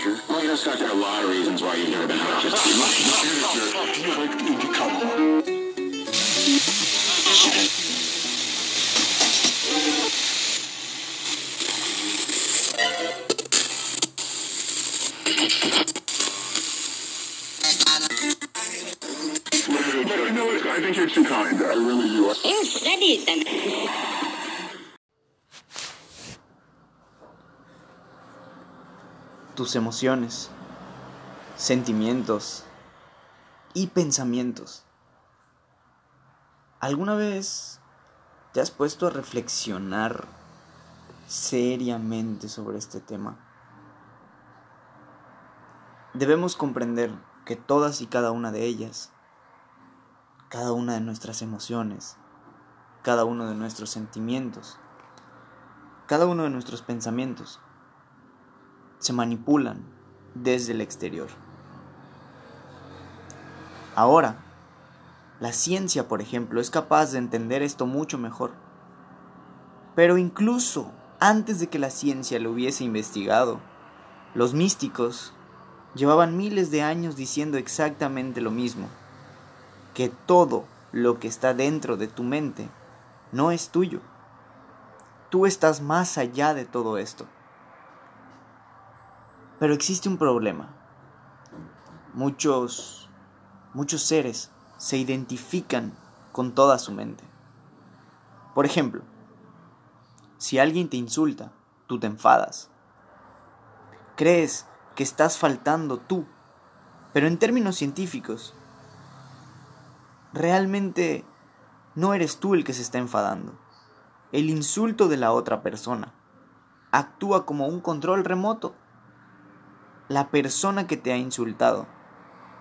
danger. Well, you know, Scott, there are a lot of reasons why you've never been out. Just Do you like Indie color? You know what? I think you're too kind. I really do. You studied them. Tus emociones, sentimientos y pensamientos. ¿Alguna vez te has puesto a reflexionar seriamente sobre este tema? Debemos comprender que todas y cada una de ellas, cada una de nuestras emociones, cada uno de nuestros sentimientos, cada uno de nuestros pensamientos, se manipulan desde el exterior. Ahora, la ciencia, por ejemplo, es capaz de entender esto mucho mejor. Pero incluso antes de que la ciencia lo hubiese investigado, los místicos llevaban miles de años diciendo exactamente lo mismo, que todo lo que está dentro de tu mente no es tuyo. Tú estás más allá de todo esto. Pero existe un problema. Muchos, muchos seres se identifican con toda su mente. Por ejemplo, si alguien te insulta, tú te enfadas. Crees que estás faltando tú, pero en términos científicos, realmente no eres tú el que se está enfadando. El insulto de la otra persona actúa como un control remoto la persona que te ha insultado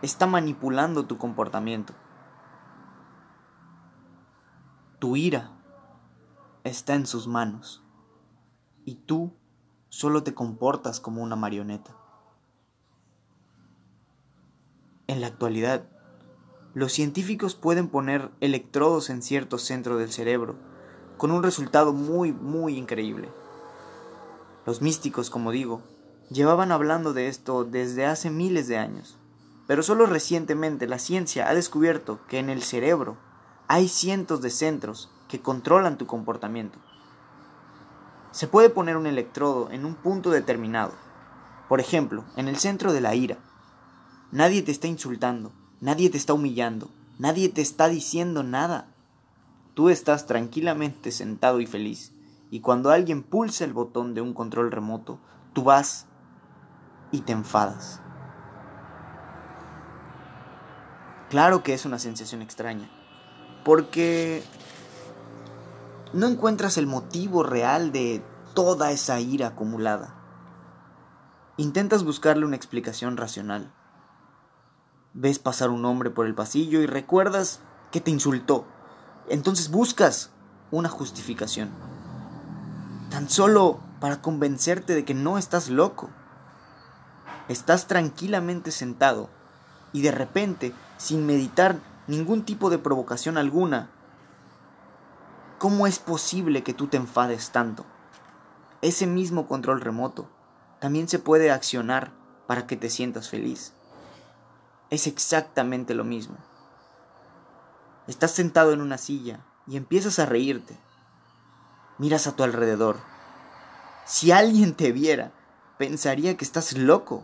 está manipulando tu comportamiento. Tu ira está en sus manos y tú solo te comportas como una marioneta. En la actualidad, los científicos pueden poner electrodos en ciertos centros del cerebro con un resultado muy, muy increíble. Los místicos, como digo, llevaban hablando de esto desde hace miles de años, pero solo recientemente la ciencia ha descubierto que en el cerebro hay cientos de centros que controlan tu comportamiento. Se puede poner un electrodo en un punto determinado, por ejemplo, en el centro de la ira. Nadie te está insultando, nadie te está humillando, nadie te está diciendo nada. Tú estás tranquilamente sentado y feliz, y cuando alguien pulsa el botón de un control remoto, tú vas y te enfadas. Claro que es una sensación extraña, porque no encuentras el motivo real de toda esa ira acumulada. Intentas buscarle una explicación racional. Ves pasar un hombre por el pasillo y recuerdas que te insultó. Entonces buscas una justificación. Tan solo para convencerte de que no estás loco. Estás tranquilamente sentado y de repente, sin meditar ningún tipo de provocación alguna, ¿cómo es posible que tú te enfades tanto? Ese mismo control remoto también se puede accionar para que te sientas feliz. Es exactamente lo mismo. Estás sentado en una silla y empiezas a reírte. Miras a tu alrededor. Si alguien te viera, pensaría que estás loco.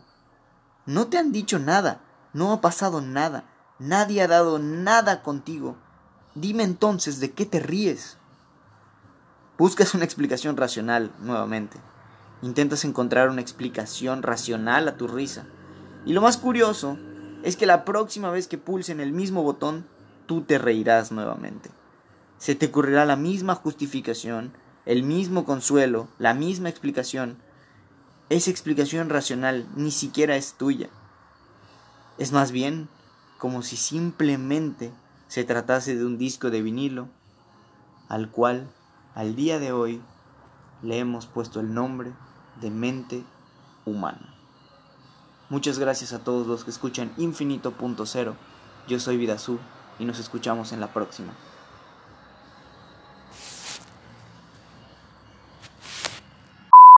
No te han dicho nada, no ha pasado nada, nadie ha dado nada contigo. Dime entonces de qué te ríes. Buscas una explicación racional nuevamente. Intentas encontrar una explicación racional a tu risa. Y lo más curioso es que la próxima vez que pulsen el mismo botón, tú te reirás nuevamente. Se te ocurrirá la misma justificación, el mismo consuelo, la misma explicación. Esa explicación racional ni siquiera es tuya. Es más bien como si simplemente se tratase de un disco de vinilo al cual al día de hoy le hemos puesto el nombre de mente humana. Muchas gracias a todos los que escuchan Infinito Punto Cero. Yo soy Vidazú y nos escuchamos en la próxima.